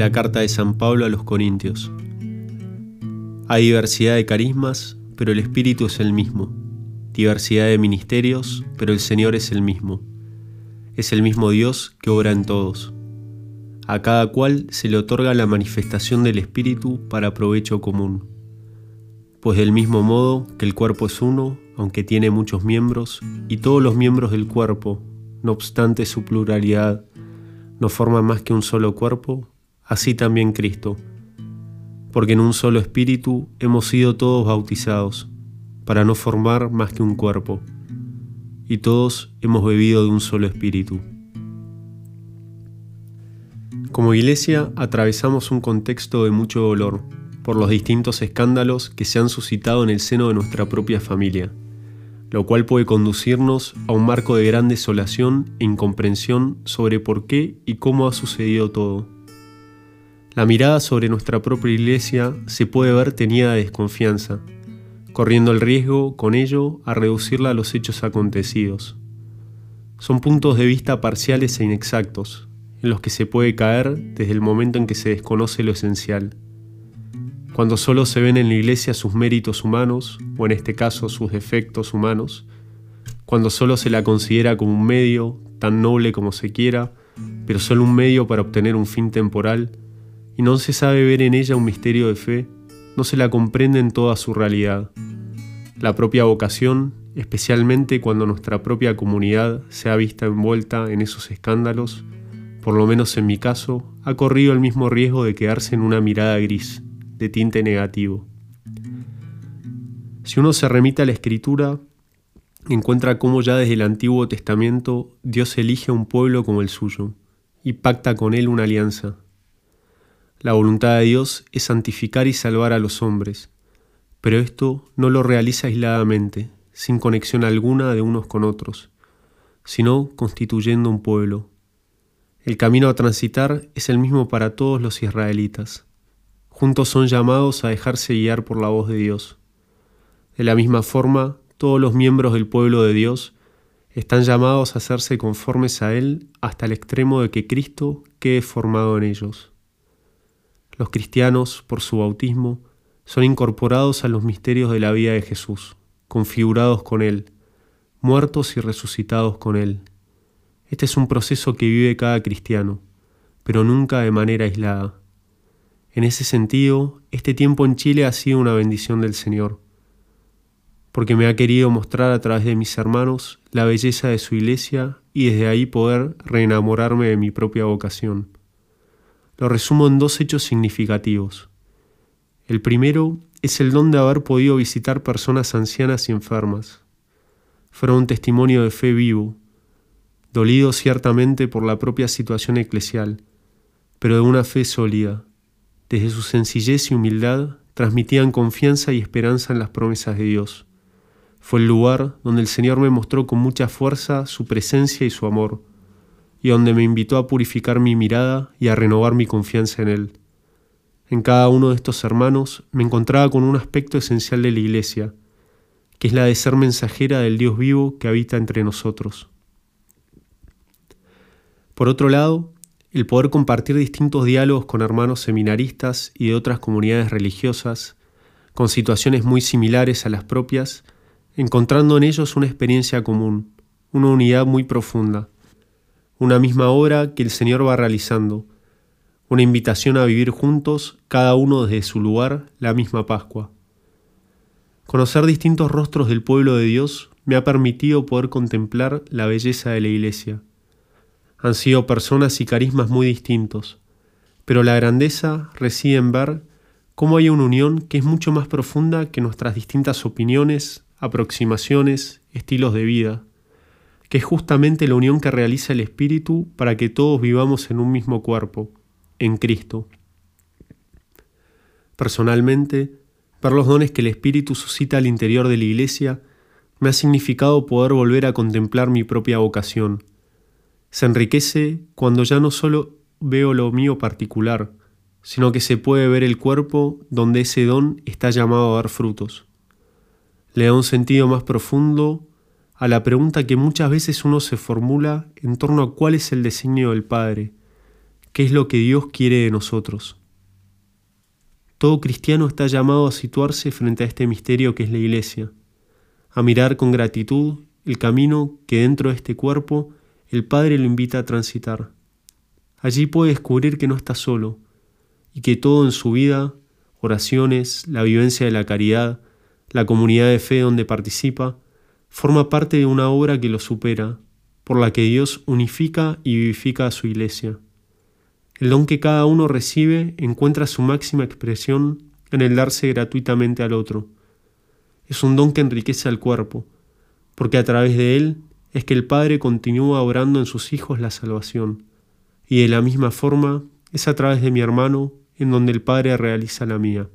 la carta de San Pablo a los Corintios. Hay diversidad de carismas, pero el Espíritu es el mismo. Diversidad de ministerios, pero el Señor es el mismo. Es el mismo Dios que obra en todos. A cada cual se le otorga la manifestación del Espíritu para provecho común. Pues del mismo modo que el cuerpo es uno, aunque tiene muchos miembros, y todos los miembros del cuerpo, no obstante su pluralidad, no forman más que un solo cuerpo, así también Cristo. Porque en un solo espíritu hemos sido todos bautizados, para no formar más que un cuerpo, y todos hemos bebido de un solo espíritu. Como iglesia atravesamos un contexto de mucho dolor por los distintos escándalos que se han suscitado en el seno de nuestra propia familia lo cual puede conducirnos a un marco de gran desolación e incomprensión sobre por qué y cómo ha sucedido todo. La mirada sobre nuestra propia iglesia se puede ver tenida de desconfianza, corriendo el riesgo con ello a reducirla a los hechos acontecidos. Son puntos de vista parciales e inexactos, en los que se puede caer desde el momento en que se desconoce lo esencial cuando solo se ven en la iglesia sus méritos humanos, o en este caso sus defectos humanos, cuando solo se la considera como un medio, tan noble como se quiera, pero solo un medio para obtener un fin temporal, y no se sabe ver en ella un misterio de fe, no se la comprende en toda su realidad. La propia vocación, especialmente cuando nuestra propia comunidad se ha visto envuelta en esos escándalos, por lo menos en mi caso, ha corrido el mismo riesgo de quedarse en una mirada gris de tinte negativo. Si uno se remite a la escritura, encuentra cómo ya desde el Antiguo Testamento Dios elige a un pueblo como el suyo y pacta con él una alianza. La voluntad de Dios es santificar y salvar a los hombres, pero esto no lo realiza aisladamente, sin conexión alguna de unos con otros, sino constituyendo un pueblo. El camino a transitar es el mismo para todos los israelitas juntos son llamados a dejarse guiar por la voz de Dios. De la misma forma, todos los miembros del pueblo de Dios están llamados a hacerse conformes a Él hasta el extremo de que Cristo quede formado en ellos. Los cristianos, por su bautismo, son incorporados a los misterios de la vida de Jesús, configurados con Él, muertos y resucitados con Él. Este es un proceso que vive cada cristiano, pero nunca de manera aislada. En ese sentido, este tiempo en Chile ha sido una bendición del Señor, porque me ha querido mostrar a través de mis hermanos la belleza de su iglesia y desde ahí poder reenamorarme de mi propia vocación. Lo resumo en dos hechos significativos. El primero es el don de haber podido visitar personas ancianas y enfermas. Fueron un testimonio de fe vivo, dolido ciertamente por la propia situación eclesial, pero de una fe sólida desde su sencillez y humildad, transmitían confianza y esperanza en las promesas de Dios. Fue el lugar donde el Señor me mostró con mucha fuerza su presencia y su amor, y donde me invitó a purificar mi mirada y a renovar mi confianza en Él. En cada uno de estos hermanos me encontraba con un aspecto esencial de la Iglesia, que es la de ser mensajera del Dios vivo que habita entre nosotros. Por otro lado, el poder compartir distintos diálogos con hermanos seminaristas y de otras comunidades religiosas, con situaciones muy similares a las propias, encontrando en ellos una experiencia común, una unidad muy profunda, una misma obra que el Señor va realizando, una invitación a vivir juntos, cada uno desde su lugar, la misma Pascua. Conocer distintos rostros del pueblo de Dios me ha permitido poder contemplar la belleza de la Iglesia han sido personas y carismas muy distintos, pero la grandeza reside en ver cómo hay una unión que es mucho más profunda que nuestras distintas opiniones, aproximaciones, estilos de vida, que es justamente la unión que realiza el Espíritu para que todos vivamos en un mismo cuerpo, en Cristo. Personalmente, ver los dones que el Espíritu suscita al interior de la Iglesia me ha significado poder volver a contemplar mi propia vocación, se enriquece cuando ya no solo veo lo mío particular, sino que se puede ver el cuerpo donde ese don está llamado a dar frutos. Le da un sentido más profundo a la pregunta que muchas veces uno se formula en torno a cuál es el designio del Padre, qué es lo que Dios quiere de nosotros. Todo cristiano está llamado a situarse frente a este misterio que es la Iglesia, a mirar con gratitud el camino que dentro de este cuerpo el Padre lo invita a transitar. Allí puede descubrir que no está solo y que todo en su vida, oraciones, la vivencia de la caridad, la comunidad de fe donde participa, forma parte de una obra que lo supera, por la que Dios unifica y vivifica a su iglesia. El don que cada uno recibe encuentra su máxima expresión en el darse gratuitamente al otro. Es un don que enriquece al cuerpo, porque a través de él es que el Padre continúa obrando en sus hijos la salvación, y de la misma forma es a través de mi hermano en donde el Padre realiza la mía.